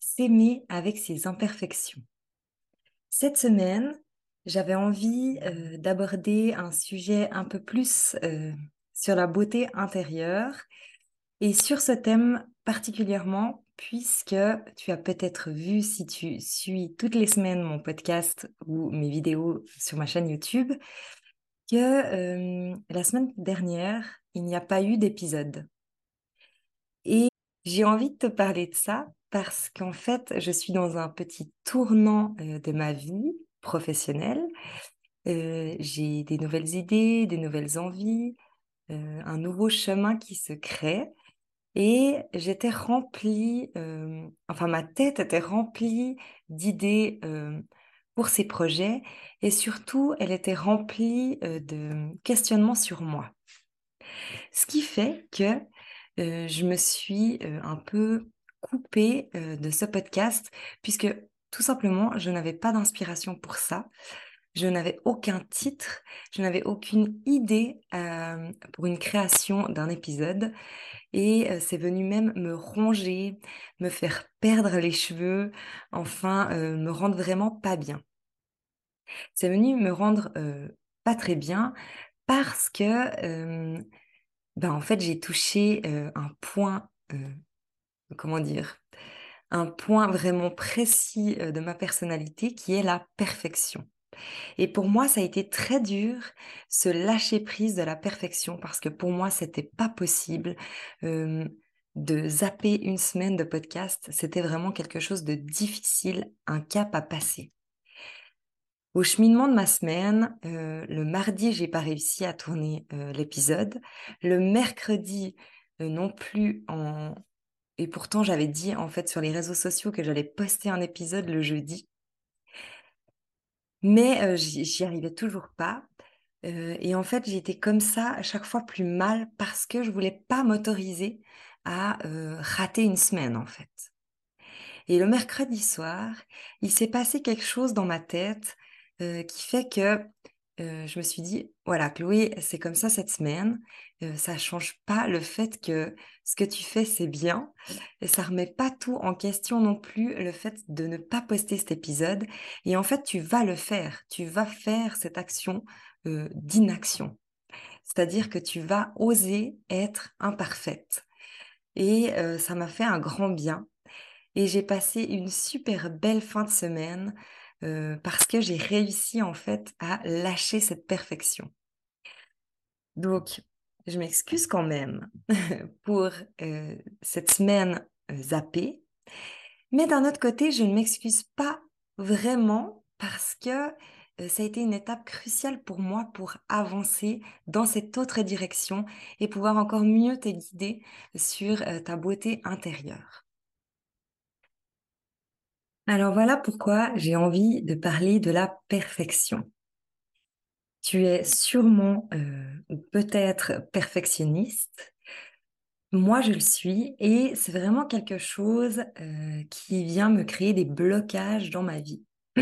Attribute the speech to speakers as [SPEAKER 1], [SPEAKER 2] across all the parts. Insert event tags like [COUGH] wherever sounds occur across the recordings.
[SPEAKER 1] S'aimer avec ses imperfections. Cette semaine, j'avais envie euh, d'aborder un sujet un peu plus euh, sur la beauté intérieure et sur ce thème particulièrement puisque tu as peut-être vu si tu suis toutes les semaines mon podcast ou mes vidéos sur ma chaîne YouTube que euh, la semaine dernière, il n'y a pas eu d'épisode. Et j'ai envie de te parler de ça parce qu'en fait, je suis dans un petit tournant de ma vie professionnelle. j'ai des nouvelles idées, des nouvelles envies, un nouveau chemin qui se crée. Et j'étais remplie, enfin ma tête était remplie d'idées pour ces projets et surtout elle était remplie de questionnements sur moi. Ce qui fait que je me suis un peu coupée de ce podcast puisque tout simplement, je n'avais pas d'inspiration pour ça. Je n'avais aucun titre, je n'avais aucune idée pour une création d'un épisode. Et c'est venu même me ronger, me faire perdre les cheveux, enfin me rendre vraiment pas bien. C'est venu me rendre pas très bien parce que ben, en fait, j'ai touché un point, comment dire, un point vraiment précis de ma personnalité qui est la perfection. Et pour moi, ça a été très dur, ce lâcher prise de la perfection, parce que pour moi, c'était pas possible de zapper une semaine de podcast. C'était vraiment quelque chose de difficile, un cap à passer. Au cheminement de ma semaine, euh, le mardi, j'ai pas réussi à tourner euh, l'épisode. Le mercredi, euh, non plus. En... Et pourtant, j'avais dit en fait sur les réseaux sociaux que j'allais poster un épisode le jeudi. Mais j'y arrivais toujours pas. et en fait, j'étais comme ça à chaque fois plus mal parce que je voulais pas m'autoriser à rater une semaine en fait. Et le mercredi soir, il s'est passé quelque chose dans ma tête qui fait que je me suis dit, voilà, Chloé, c'est comme ça cette semaine. ça ne change pas le fait que ce que tu fais, c'est bien. Et ça remet pas tout en question non plus, le fait de ne pas poster cet épisode. Et en fait, tu vas le faire. Tu vas faire cette action d'inaction. C'est-à-dire que tu vas oser être imparfaite. Et ça m'a fait un grand bien. Et j'ai passé une super belle fin de semaine parce que j'ai réussi en fait à lâcher cette perfection. Donc, je m'excuse quand même [LAUGHS] pour cette semaine zappée, mais d'un autre côté, je ne m'excuse pas vraiment parce que ça a été une étape cruciale pour moi pour avancer dans cette autre direction et pouvoir encore mieux te guider sur ta beauté intérieure. Alors voilà pourquoi j'ai envie de parler de la perfection. Tu es sûrement euh, peut-être perfectionniste. Moi, je le suis et c'est vraiment quelque chose euh, qui vient me créer des blocages dans ma vie. [CLEARS THROAT]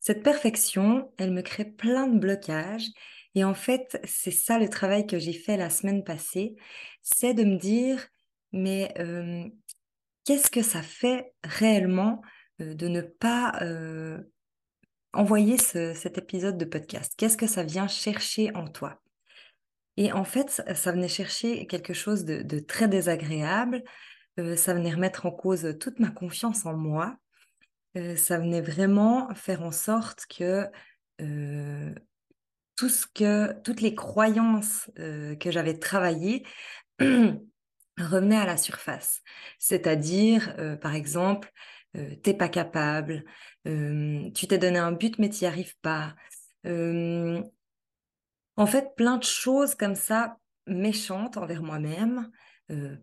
[SPEAKER 1] Cette perfection, elle me crée plein de blocages et en fait, c'est ça le travail que j'ai fait la semaine passée, c'est de me dire, mais euh, qu'est-ce que ça fait réellement de ne pas envoyer cet épisode de podcast? Qu'est-ce que ça vient chercher en toi? Et en fait, ça venait chercher quelque chose de, très désagréable. ça venait remettre en cause toute ma confiance en moi. ça venait vraiment faire en sorte que tout ce que, toutes les croyances que j'avais travaillées [CLEARS THROAT] revenaient à la surface. C'est-à-dire, par exemple, t'es pas capable, tu t'es donné un but mais tu n'y arrives pas. en fait, plein de choses comme ça méchantes envers moi-même,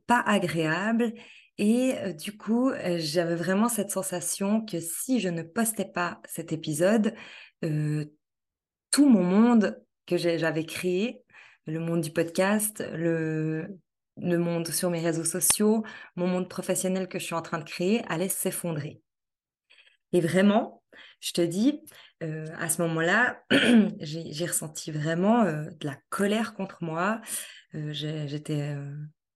[SPEAKER 1] pas agréables. Et du coup, j'avais vraiment cette sensation que si je ne postais pas cet épisode, tout mon monde que j'avais créé, le monde du podcast, le, le monde sur mes réseaux sociaux, mon monde professionnel que je suis en train de créer allait s'effondrer. Et vraiment, je te dis, euh, à ce moment-là, [CLEARS THROAT] j'ai ressenti vraiment euh, de la colère contre moi. Euh, j'étais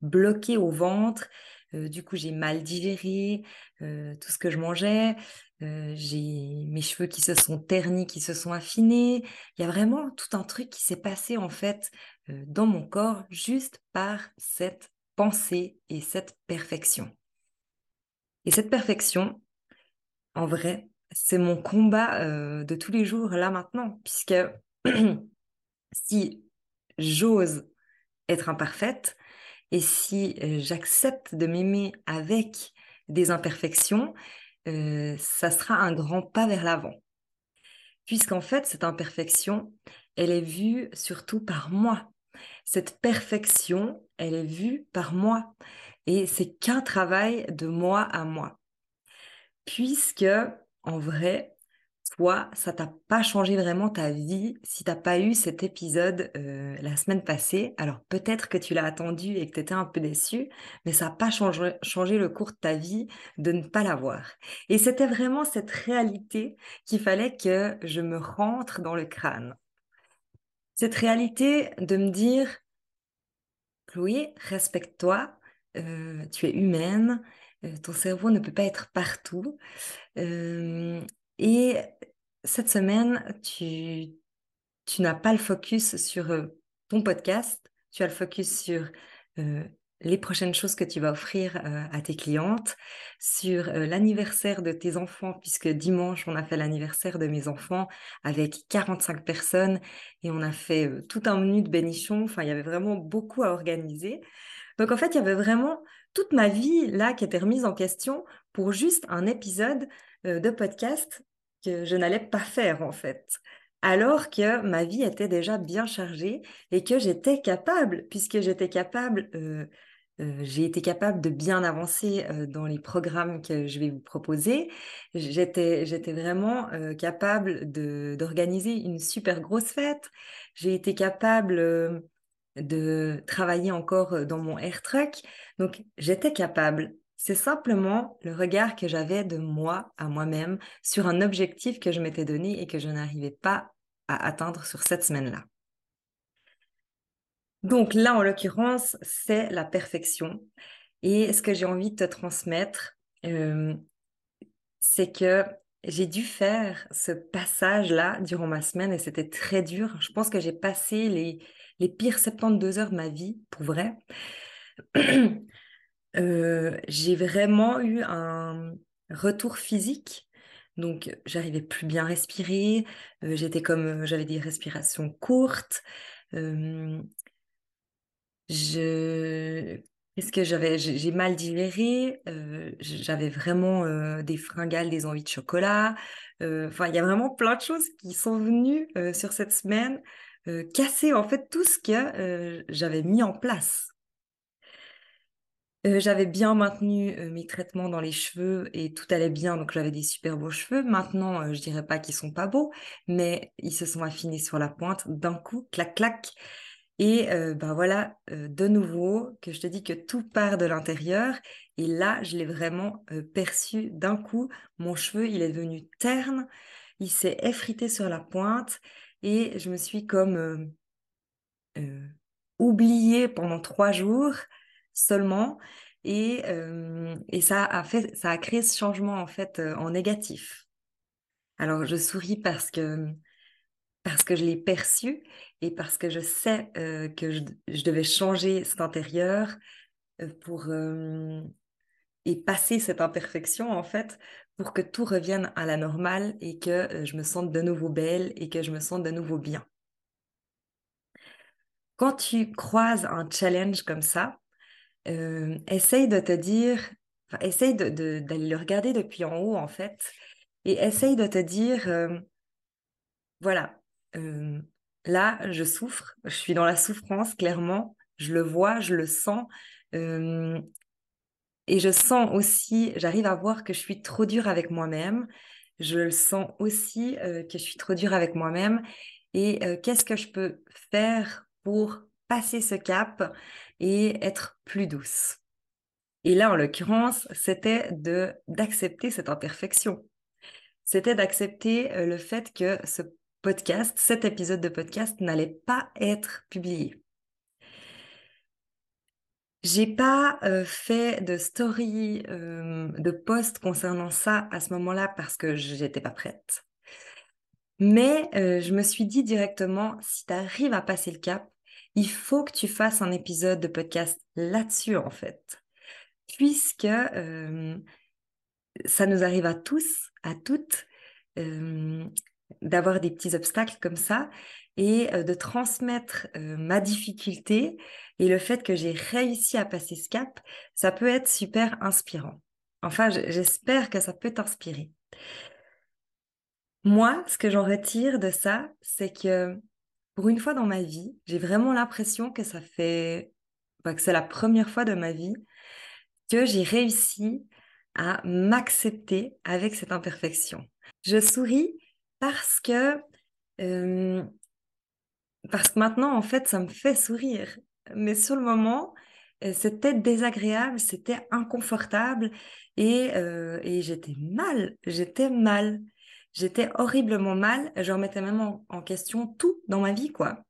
[SPEAKER 1] bloquée au ventre. du coup, j'ai mal digéré tout ce que je mangeais. j'ai mes cheveux qui se sont ternis, qui se sont affinés. Il y a vraiment tout un truc qui s'est passé en fait dans mon corps juste par cette pensée et cette perfection. Et cette perfection, en vrai, c'est mon combat euh, de tous les jours là maintenant, puisque [CLEARS THROAT] si j'ose être imparfaite et si euh, j'accepte de m'aimer avec des imperfections, euh, ça sera un grand pas vers l'avant. Puisqu'en fait, cette imperfection, elle est vue surtout par moi. Cette perfection, elle est vue par moi. Et c'est qu'un travail de moi à moi. Puisque en vrai, toi, ça t'a pas changé vraiment ta vie si t'as pas eu cet épisode euh, la semaine passée. Alors peut-être que tu l'as attendu et que tu étais un peu déçu, mais ça n'a pas changé, changé, le cours de ta vie de ne pas l'avoir. Et c'était vraiment cette réalité qu'il fallait que je me rentre dans le crâne. Cette réalité de me dire, Chloé, respecte-toi, euh, tu es humaine, euh, ton cerveau ne peut pas être partout. Euh, et cette semaine, tu, tu n'as pas le focus sur ton podcast, tu as le focus sur les prochaines choses que tu vas offrir à tes clientes, sur l'anniversaire de tes enfants, puisque dimanche, on a fait l'anniversaire de mes enfants avec 45 personnes et on a fait tout un menu de bénichons. Enfin, il y avait vraiment beaucoup à organiser. Donc, en fait, il y avait vraiment toute ma vie là qui était remise en question pour juste un épisode euh, de podcast que je n'allais pas faire en fait. Alors que ma vie était déjà bien chargée et que j'étais capable, puisque j'étais capable, euh, j'ai été capable de bien avancer dans les programmes que je vais vous proposer. J'étais, vraiment capable d'organiser une super grosse fête. J'ai été capable de travailler encore dans mon air truck. Donc, j'étais capable. C'est simplement le regard que j'avais de moi à moi-même sur un objectif que je m'étais donné et que je n'arrivais pas à atteindre sur cette semaine-là. Donc là, en l'occurrence, c'est la perfection. Et ce que j'ai envie de te transmettre, c'est que j'ai dû faire ce passage-là durant ma semaine et c'était très dur. Je pense que j'ai passé les, les pires 72 heures de ma vie, pour vrai. [CLEARS THROAT] Euh, j'ai vraiment eu un retour physique. Donc, j'arrivais plus bien respirer. Euh, j'étais comme, euh, j'avais des respirations courtes. Je, qu'est-ce que j'avais J'ai mal digéré. j'avais vraiment des fringales, des envies de chocolat. Enfin, il y a vraiment plein de choses qui sont venues sur cette semaine euh, casser en fait tout ce que euh, j'avais mis en place. Euh, j'avais bien maintenu mes traitements dans les cheveux et tout allait bien, donc j'avais des super beaux cheveux. Maintenant, je dirais pas qu'ils sont pas beaux, mais ils se sont affinés sur la pointe d'un coup, clac clac. Et ben voilà, de nouveau, que je te dis que tout part de l'intérieur. Et là, je l'ai vraiment perçu d'un coup. Mon cheveu, il est devenu terne, il s'est effrité sur la pointe. Et je me suis comme euh, euh, oubliée pendant trois jours seulement. Et, euh, et, ça a fait, ça a créé ce changement en fait en négatif. Alors je souris parce que parce que je l'ai perçu et parce que je sais que je, devais changer cet intérieur pour et passer cette imperfection en fait pour que tout revienne à la normale et que euh, je me sente de nouveau belle et que je me sente de nouveau bien. Quand tu croises un challenge comme ça, euh, essaye de te dire, essaye d'aller le regarder depuis en haut en fait, et essaye de te dire, euh, voilà, là je souffre, je suis dans la souffrance clairement, je le vois, je le sens, et je sens aussi, j'arrive à voir que je suis trop dure avec moi-même. Je le sens aussi que je suis trop dure avec moi-même. Et qu'est-ce que je peux faire pour passer ce cap et être plus douce? Et là, en l'occurrence, c'était d'accepter cette imperfection. C'était d'accepter le fait que ce podcast, cet épisode de podcast n'allait pas être publié. J'ai pas euh, fait de story, euh, de post concernant ça à ce moment-là parce que j'étais pas prête. Mais euh, je me suis dit directement, si tu arrives à passer le cap, il faut que tu fasses un épisode de podcast là-dessus en fait. Puisque ça nous arrive à tous, à toutes, d'avoir des petits obstacles comme ça et de transmettre ma difficulté et le fait que j'ai réussi à passer ce cap, ça peut être super inspirant. Enfin, j'espère que ça peut t'inspirer. Moi, ce que j'en retire de ça, c'est que pour une fois dans ma vie, j'ai vraiment l'impression que ça fait, que c'est la première fois de ma vie que j'ai réussi à m'accepter avec cette imperfection. Je souris parce que parce que maintenant en fait ça me fait sourire mais sur le moment, euh, c'était désagréable, c'était inconfortable euh, et, j'étais mal, j'étais mal, j'étais horriblement mal. Je remettais même en, question tout dans ma vie, quoi.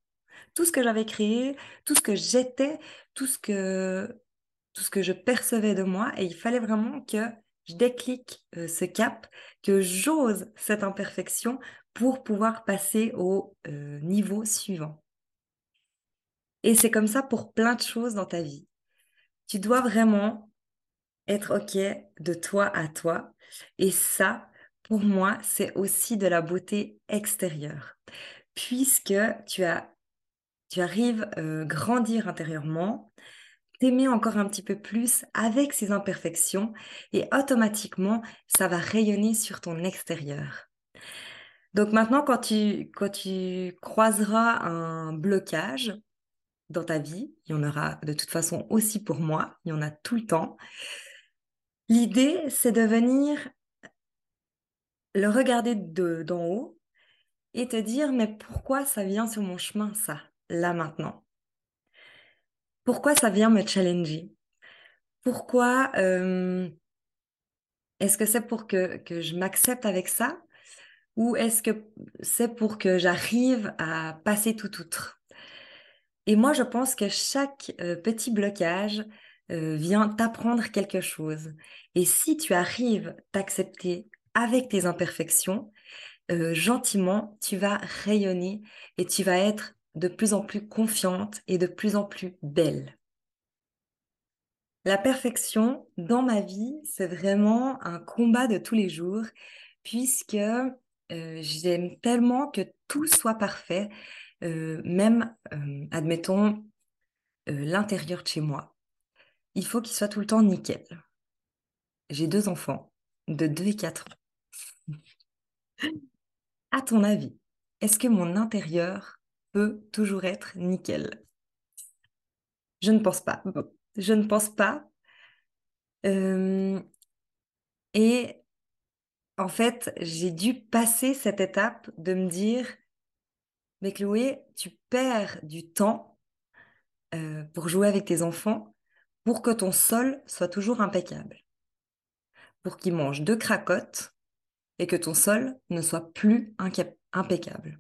[SPEAKER 1] Tout ce que j'avais créé, tout ce que j'étais, tout ce que tout ce que je percevais de moi et il fallait vraiment que je déclique euh, ce cap, que j'ose cette imperfection pour pouvoir passer au niveau suivant. Et c'est comme ça pour plein de choses dans ta vie. Tu dois vraiment être OK de toi à toi. Et ça, pour moi, c'est aussi de la beauté extérieure. Puisque tu, as, tu arrives à euh, grandir intérieurement, t'aimer encore un petit peu plus avec ces imperfections et automatiquement, ça va rayonner sur ton extérieur. Donc maintenant, quand tu, quand tu croiseras un blocage, dans ta vie. Il y en aura de toute façon aussi pour moi. Il y en a tout le temps. L'idée, c'est de venir le regarder d'en haut et te dire, mais pourquoi ça vient sur mon chemin, ça, là maintenant? Pourquoi ça vient me challenger? Pourquoi euh, est-ce que c'est pour que, que je m'accepte avec ça? Ou est-ce que c'est pour que j'arrive à passer tout outre? Et moi, je pense que chaque euh, petit blocage euh, vient t'apprendre quelque chose. Et si tu arrives t'accepter avec tes imperfections, gentiment, tu vas rayonner et tu vas être de plus en plus confiante et de plus en plus belle. La perfection dans ma vie, c'est vraiment un combat de tous les jours puisque j'aime tellement que tout soit parfait euh, même, euh, admettons, euh, l'intérieur de chez moi, il faut qu'il soit tout le temps nickel. J'ai deux enfants de 2 et 4 ans. [LAUGHS] à ton avis, est-ce que mon intérieur peut toujours être nickel Je ne pense pas. Je ne pense pas. et en fait, j'ai dû passer cette étape de me dire, mais Chloé, tu perds du temps euh, pour jouer avec tes enfants pour que ton sol soit toujours impeccable. Pour qu'ils mangent deux cracottes et que ton sol ne soit plus impeccable.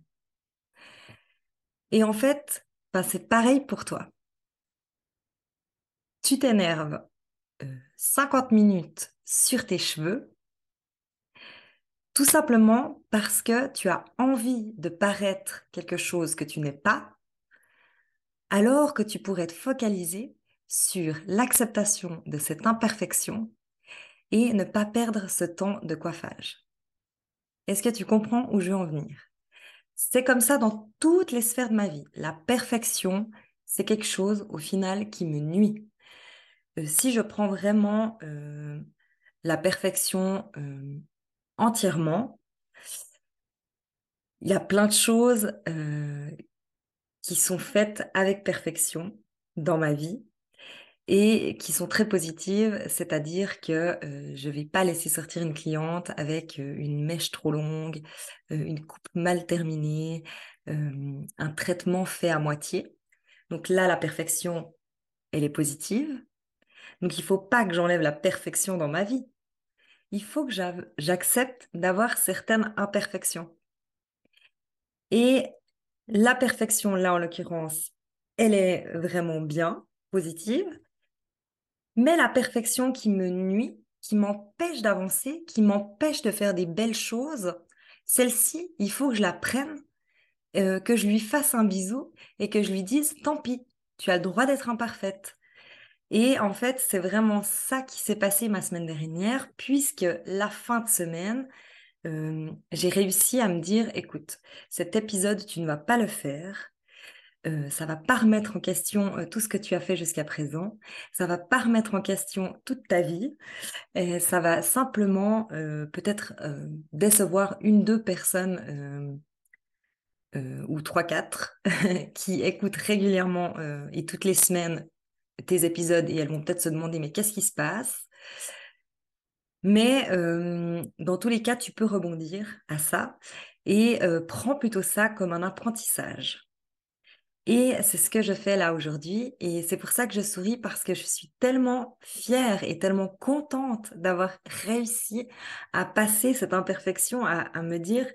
[SPEAKER 1] Et en fait, ben, c'est pareil pour toi. Tu t'énerves 50 euh, minutes sur tes cheveux tout simplement parce que tu as envie de paraître quelque chose que tu n'es pas, alors que tu pourrais te focaliser sur l'acceptation de cette imperfection et ne pas perdre ce temps de coiffage. Est-ce que tu comprends où je veux en venir? C'est comme ça dans toutes les sphères de ma vie. La perfection, c'est quelque chose au final qui me nuit. Euh, si je prends vraiment euh, la perfection euh, entièrement, il y a plein de choses qui sont faites avec perfection dans ma vie et qui sont très positives, c'est-à-dire que je ne vais pas laisser sortir une cliente avec une mèche trop longue, une coupe mal terminée, un traitement fait à moitié. Donc là, la perfection, elle est positive. Donc il ne faut pas que j'enlève la perfection dans ma vie. Il faut que j'accepte d'avoir certaines imperfections. Et la perfection, là en l'occurrence, elle est vraiment bien, positive. Mais la perfection qui me nuit, qui m'empêche d'avancer, qui m'empêche de faire des belles choses, celle-ci, il faut que je la prenne, euh, que je lui fasse un bisou et que je lui dise, tant pis, tu as le droit d'être imparfaite. Et en fait, c'est vraiment ça qui s'est passé ma semaine dernière, puisque la fin de semaine, euh, j'ai réussi à me dire, écoute, cet épisode, tu ne vas pas le faire. Euh, ça va pas remettre en question euh, tout ce que tu as fait jusqu'à présent. Ça va pas remettre en question toute ta vie. Ça va simplement peut-être décevoir une, deux personnes ou trois, quatre [LAUGHS] qui écoutent régulièrement et toutes les semaines tes épisodes et elles vont peut-être se demander mais qu'est-ce qui se passe? Mais euh, dans tous les cas, tu peux rebondir à ça et euh, prends plutôt ça comme un apprentissage. Et c'est ce que je fais là aujourd'hui et c'est pour ça que je souris parce que je suis tellement fière et tellement contente d'avoir réussi à passer cette imperfection, à, me dire,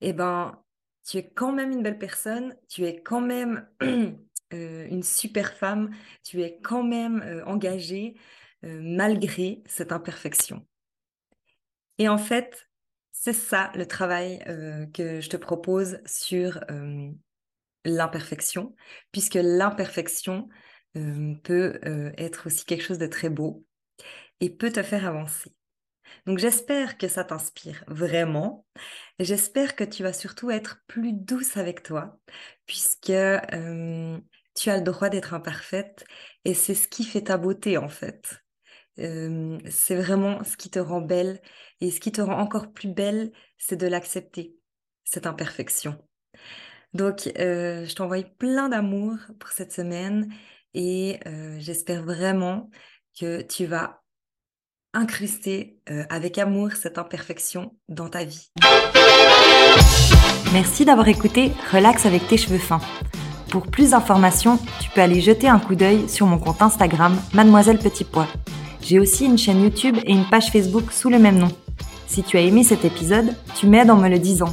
[SPEAKER 1] eh ben, tu es quand même une belle personne, tu es quand même [CLEARS THROAT] Euh, une super femme, tu es quand même euh, engagée euh, malgré cette imperfection. Et en fait, c'est ça le travail que je te propose sur l'imperfection, puisque l'imperfection peut être aussi quelque chose de très beau et peut te faire avancer. Donc j'espère que ça t'inspire vraiment. J'espère que tu vas surtout être plus douce avec toi, puisque tu as le droit d'être imparfaite et c'est ce qui fait ta beauté en fait. c'est vraiment ce qui te rend belle et ce qui te rend encore plus belle, c'est de l'accepter, cette imperfection. Donc, je t'envoie plein d'amour pour cette semaine et j'espère vraiment que tu vas incruster avec amour cette imperfection dans ta vie. Merci d'avoir écouté Relax avec tes cheveux fins. Pour plus d'informations, tu peux aller jeter un coup d'œil sur mon compte Instagram Mademoiselle Petit Pois. J'ai aussi une chaîne YouTube et une page Facebook sous le même nom. Si tu as aimé cet épisode, tu m'aides en me le disant.